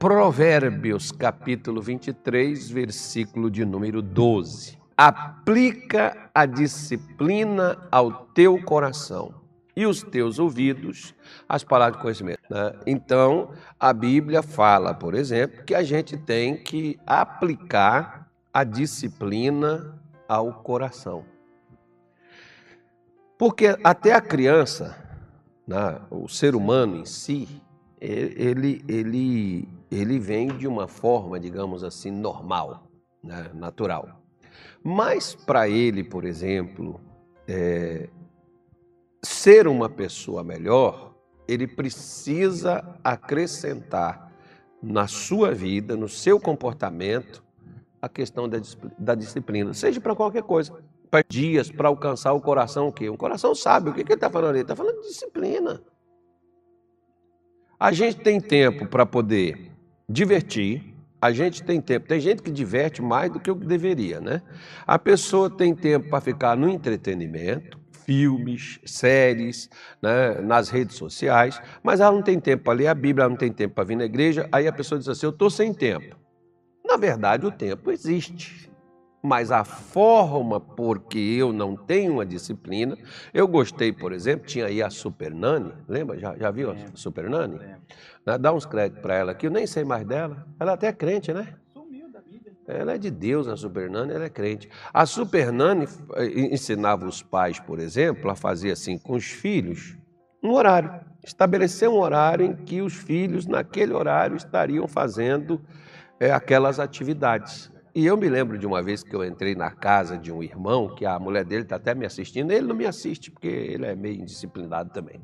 Provérbios, capítulo 23, versículo de número 12. Aplica a disciplina ao teu coração e os teus ouvidos as palavras de conhecimento. Né? Então, a Bíblia fala, por exemplo, que a gente tem que aplicar a disciplina ao coração. Porque até a criança, né, o ser humano em si, ele, ele, ele vem de uma forma, digamos assim, normal, né, natural. Mas para ele, por exemplo, é, ser uma pessoa melhor, ele precisa acrescentar na sua vida, no seu comportamento, a questão da, da disciplina, seja para qualquer coisa. Para dias, para alcançar o coração, o quê? O coração sabe o que, que ele está falando ali. Ele está falando de disciplina. A gente tem tempo para poder divertir, a gente tem tempo. Tem gente que diverte mais do que o que deveria, né? A pessoa tem tempo para ficar no entretenimento, filmes, séries, né, nas redes sociais, mas ela não tem tempo para ler a Bíblia, ela não tem tempo para vir na igreja. Aí a pessoa diz assim: Eu estou sem tempo. Na verdade, o tempo existe mas a forma porque eu não tenho uma disciplina. Eu gostei, por exemplo, tinha aí a Super Nani, lembra? Já, já viu a Super Nani? Né, dá uns créditos para ela aqui, eu nem sei mais dela. Ela até é crente, né? Ela é de Deus, a Super Nani, ela é crente. A Super Nani eh, ensinava os pais, por exemplo, a fazer assim com os filhos, um horário. Estabelecer um horário em que os filhos, naquele horário, estariam fazendo é, aquelas atividades. E eu me lembro de uma vez que eu entrei na casa de um irmão, que a mulher dele está até me assistindo. Ele não me assiste, porque ele é meio indisciplinado também.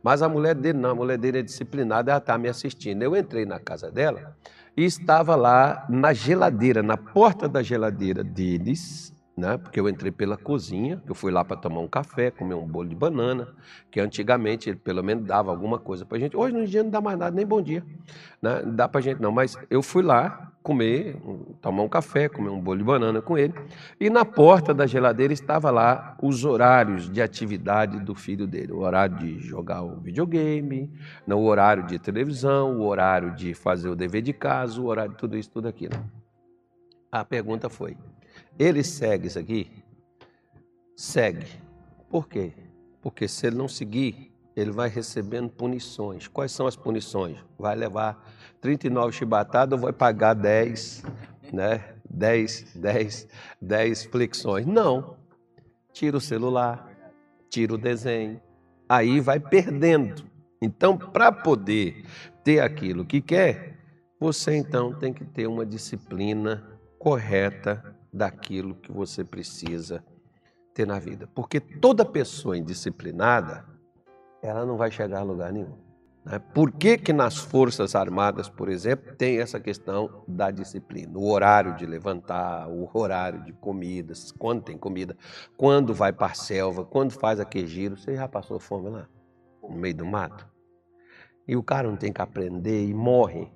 Mas a mulher dele não, a mulher dele é disciplinada, ela está me assistindo. Eu entrei na casa dela e estava lá na geladeira, na porta da geladeira deles, né? Porque eu entrei pela cozinha, eu fui lá para tomar um café, comer um bolo de banana, que antigamente ele pelo menos dava alguma coisa para gente. Hoje no dia não dá mais nada, nem bom dia, né? Não dá para gente não. Mas eu fui lá comer, tomar um café, comer um bolo de banana com ele. E na porta da geladeira estava lá os horários de atividade do filho dele, o horário de jogar o videogame, o horário de televisão, o horário de fazer o dever de casa, o horário de tudo isso, tudo aquilo. A pergunta foi: ele segue isso aqui? Segue. Por quê? Porque se ele não seguir, ele vai recebendo punições. Quais são as punições? Vai levar 39 chibatadas ou vai pagar 10, né? 10, 10, 10 flexões. Não. Tira o celular, tira o desenho. Aí vai perdendo. Então, para poder ter aquilo que quer, você então tem que ter uma disciplina correta daquilo que você precisa ter na vida. Porque toda pessoa indisciplinada, ela não vai chegar a lugar nenhum. Né? Por que, que nas Forças Armadas, por exemplo, tem essa questão da disciplina? O horário de levantar, o horário de comidas, quando tem comida, quando vai para a selva, quando faz aquele giro. Você já passou fome lá, no meio do mato? E o cara não tem que aprender e morre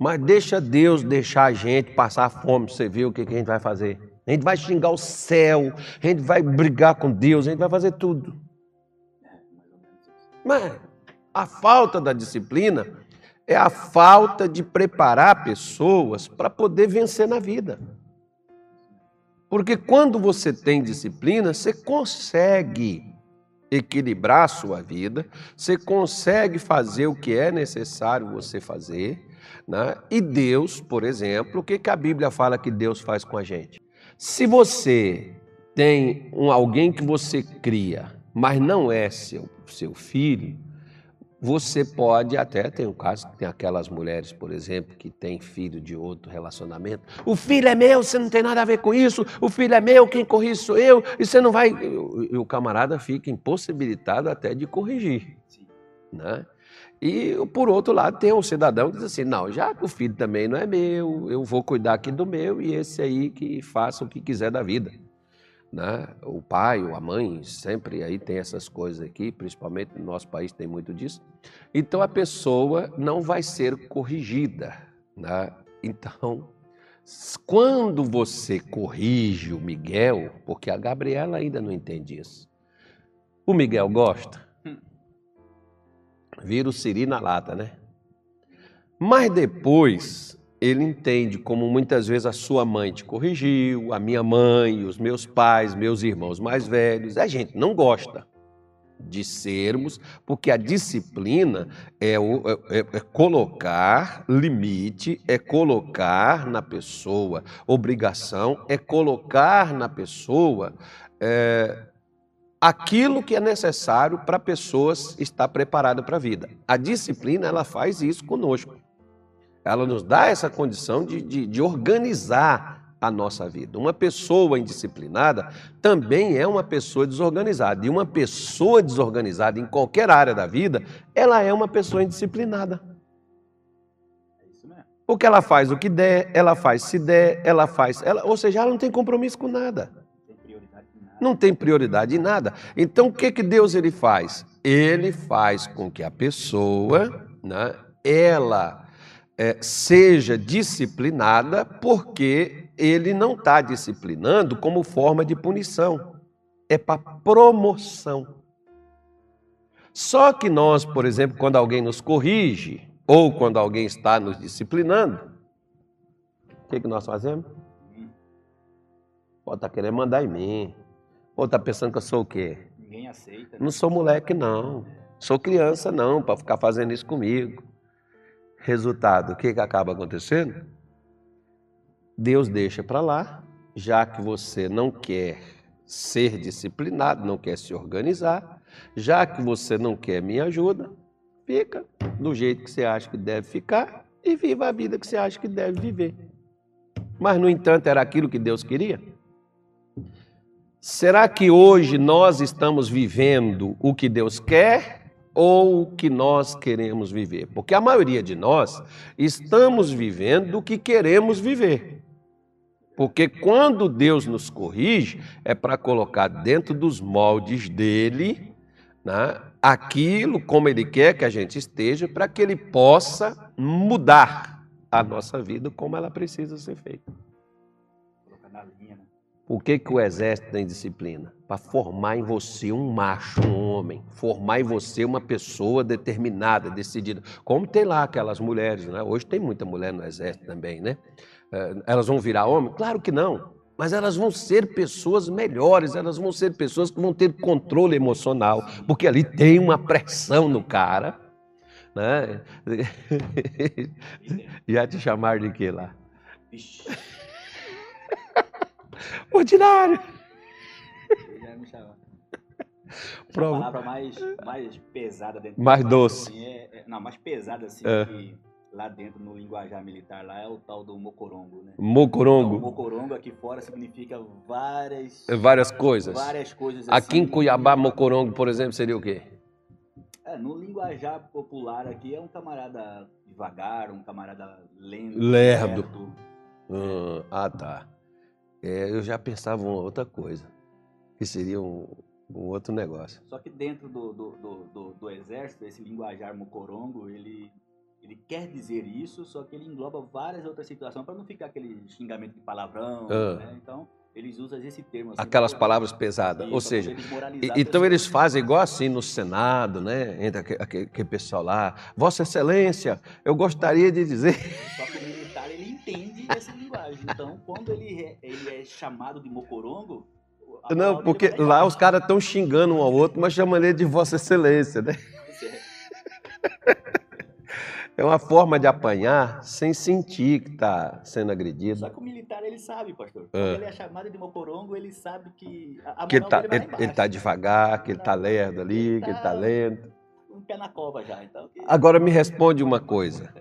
mas deixa Deus deixar a gente passar fome, você ver o que, que a gente vai fazer. A gente vai xingar o céu, a gente vai brigar com Deus, a gente vai fazer tudo. Mas a falta da disciplina é a falta de preparar pessoas para poder vencer na vida. Porque quando você tem disciplina, você consegue equilibrar a sua vida, você consegue fazer o que é necessário você fazer, né? E Deus, por exemplo, o que, que a Bíblia fala que Deus faz com a gente? Se você tem um, alguém que você cria, mas não é seu, seu filho, você pode até, tem um caso tem aquelas mulheres, por exemplo, que têm filho de outro relacionamento. O filho é meu, você não tem nada a ver com isso. O filho é meu, quem corrige sou eu. E você não vai. E o camarada fica impossibilitado até de corrigir. Né? E, por outro lado, tem um cidadão que diz assim: não, já que o filho também não é meu, eu vou cuidar aqui do meu e esse aí que faça o que quiser da vida. Né? O pai ou a mãe, sempre aí tem essas coisas aqui, principalmente no nosso país tem muito disso. Então a pessoa não vai ser corrigida. Né? Então, quando você corrige o Miguel, porque a Gabriela ainda não entende isso, o Miguel gosta vira o siri na lata, né? Mas depois ele entende como muitas vezes a sua mãe te corrigiu, a minha mãe, os meus pais, meus irmãos mais velhos. A gente não gosta de sermos, porque a disciplina é, o, é, é, colocar limite, é colocar na pessoa obrigação, é colocar na pessoa é, aquilo que é necessário para a pessoa estar preparada para a vida. A disciplina ela faz isso conosco. Ela nos dá essa condição de, de, de organizar a nossa vida. Uma pessoa indisciplinada também é uma pessoa desorganizada. E uma pessoa desorganizada em qualquer área da vida, ela é uma pessoa indisciplinada. Porque ela faz o que der, ela faz se der, ela faz. Ela, ou seja, ela não tem compromisso com nada. Não tem prioridade em nada. Então o que, que Deus ele faz? Ele faz com que a pessoa, né, ela é, seja disciplinada, porque ele não está disciplinando como forma de punição, é para promoção. Só que nós, por exemplo, quando alguém nos corrige, ou quando alguém está nos disciplinando, o que, que nós fazemos? Pode estar tá querendo mandar em mim. Ou está pensando que eu sou o quê? Ninguém aceita. Né? Não sou moleque, não. Sou criança, não, para ficar fazendo isso comigo. Resultado, o que, que acaba acontecendo? Deus deixa para lá, já que você não quer ser disciplinado, não quer se organizar, já que você não quer minha ajuda, fica do jeito que você acha que deve ficar e viva a vida que você acha que deve viver. Mas, no entanto, era aquilo que Deus queria? Será que hoje nós estamos vivendo o que Deus quer ou o que nós queremos viver? Porque a maioria de nós estamos vivendo o que queremos viver. Porque quando Deus nos corrige, é para colocar dentro dos moldes dele né, aquilo como ele quer que a gente esteja, para que ele possa mudar a nossa vida como ela precisa ser feita. Por que, que o exército tem disciplina? Para formar em você um macho, um homem, formar em você uma pessoa determinada, decidida. Como tem lá aquelas mulheres, né? Hoje tem muita mulher no exército também, né? Eh, elas vão virar homem? Claro que não. Mas elas vão ser pessoas melhores, elas vão ser pessoas que vão ter controle emocional, porque ali tem uma pressão no cara. Né? Já te chamaram de quê lá? Ordinário. Já me chamaram. Prova. A palavra mais, mais pesada dentro Mais doce. Assim, é, é, não, mais pesada assim é. que lá dentro no linguajar militar lá é o tal do mocorongo, né? Mocorongo. Então, mocorongo aqui fora significa várias várias coisas. Várias coisas assim. Aqui em Cuiabá, mocorongo, por exemplo, seria o quê? É, no linguajar popular aqui é um camarada devagar, um camarada lento, lerdo. Hum, ah, tá. É, eu já pensava uma outra coisa, que seria um, um outro negócio. Só que dentro do, do, do, do, exército, esse linguajar mocorongo, ele ele quer dizer isso, só que ele engloba várias outras situações para não ficar aquele xingamento de palavrão. Ah. Né? Então, eles usam esse termo. Assim, Aquelas palavras pesadas. Ou seja, então eles fazem igual assim no Senado, né? Entra aquele, aquele pessoal lá. Vossa Excelência, eu gostaria de dizer. Só que o militar ele entende essa linguagem. Então, quando ele é, ele é chamado de mocorongo. Não, porque lá os caras estão xingando um ao outro, mas chamam ele de Vossa Excelência, né? É. É uma forma de apanhar sem sentir que está sendo agredido. Só que o militar ele sabe, pastor. Quando é. ele é chamado de mocorongo, ele sabe que a, que ele está ele, ele tá devagar, que ele está lerdo ali, ele que ele está tá lento. Um pé na cova já. Então. Agora me responde uma coisa.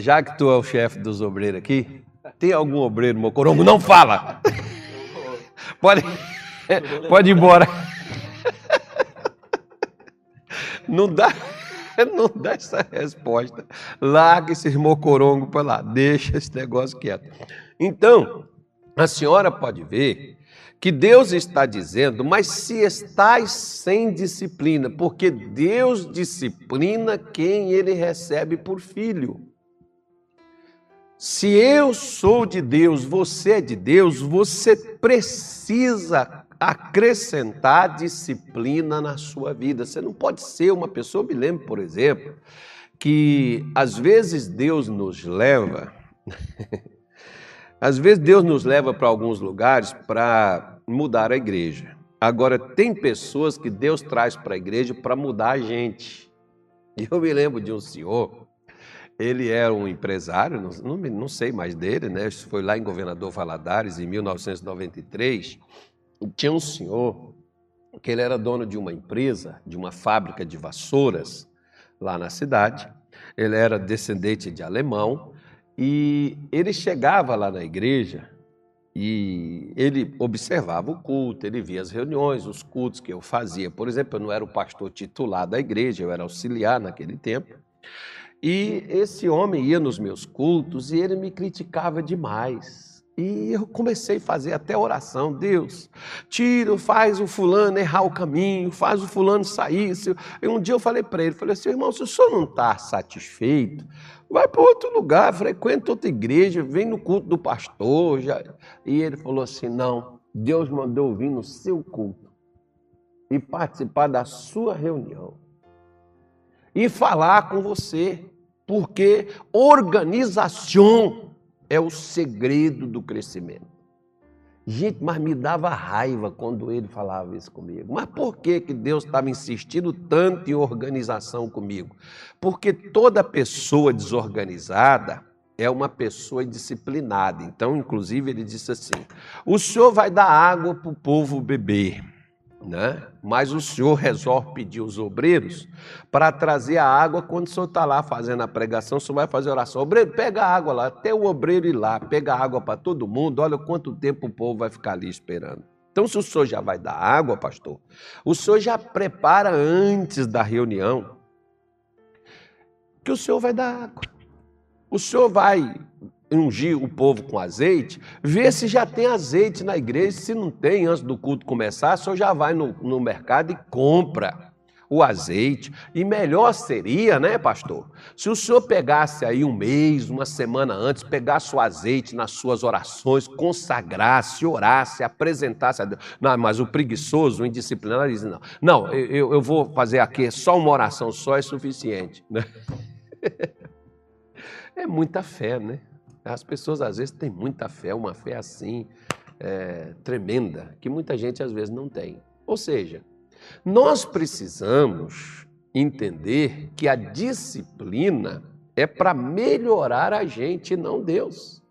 Já que tu é o chefe dos obreiros aqui, tem algum obreiro mocorongo? Não fala! Pode, pode ir embora. Não dá. não dá essa resposta. Larga esses mocorongos para lá, deixa esse negócio quieto. Então, a senhora pode ver que Deus está dizendo, mas se estáis sem disciplina, porque Deus disciplina quem ele recebe por filho. Se eu sou de Deus, você é de Deus, você precisa acrescentar disciplina na sua vida. Você não pode ser uma pessoa, me lembro, por exemplo, que às vezes Deus nos leva, às vezes Deus nos leva para alguns lugares para mudar a igreja. Agora, tem pessoas que Deus traz para a igreja para mudar a gente. E eu me lembro de um senhor, ele era um empresário, não, não, não sei mais dele, né? Isso foi lá em Governador Valadares, em 1993. Tinha um senhor que ele era dono de uma empresa, de uma fábrica de vassouras lá na cidade. Ele era descendente de alemão e ele chegava lá na igreja e ele observava o culto, ele via as reuniões, os cultos que eu fazia. Por exemplo, eu não era o pastor titular da igreja, eu era auxiliar naquele tempo. E esse homem ia nos meus cultos e ele me criticava demais. E eu comecei a fazer até oração. Deus, tira, faz o fulano errar o caminho, faz o fulano sair. E um dia eu falei para ele, falei assim, irmão, se o senhor não está satisfeito, vai para outro lugar, frequenta outra igreja, vem no culto do pastor. Já... E ele falou assim, não, Deus mandou vir no seu culto e participar da sua reunião e falar com você, porque organização é o segredo do crescimento. Gente, mas me dava raiva quando ele falava isso comigo. Mas por que, que Deus estava insistindo tanto em organização comigo? Porque toda pessoa desorganizada é uma pessoa indisciplinada. Então, inclusive, ele disse assim: o senhor vai dar água para o povo beber né? Mas o senhor resolve pedir os obreiros para trazer a água quando o senhor está lá fazendo a pregação, o senhor vai fazer oração. Obreiro, pega a água lá, até o obreiro ir lá, pega a água para todo mundo, olha quanto tempo o povo vai ficar ali esperando. Então, se o senhor já vai dar água, pastor, o senhor já prepara antes da reunião que o senhor vai dar água. O senhor vai ungir o povo com azeite, vê se já tem azeite na igreja. Se não tem, antes do culto começar, só já vai no, no mercado e compra o azeite. E melhor seria, né, pastor? Se o senhor pegasse aí um mês, uma semana antes, pegasse o azeite nas suas orações, consagrasse, orasse, apresentasse a Deus. Não, mas o preguiçoso, o indisciplinado, diz: não, não, eu, eu vou fazer aqui só uma oração só é suficiente. Né? É muita fé, né? As pessoas às vezes têm muita fé, uma fé assim é, tremenda, que muita gente às vezes não tem. Ou seja, nós precisamos entender que a disciplina é para melhorar a gente, não Deus.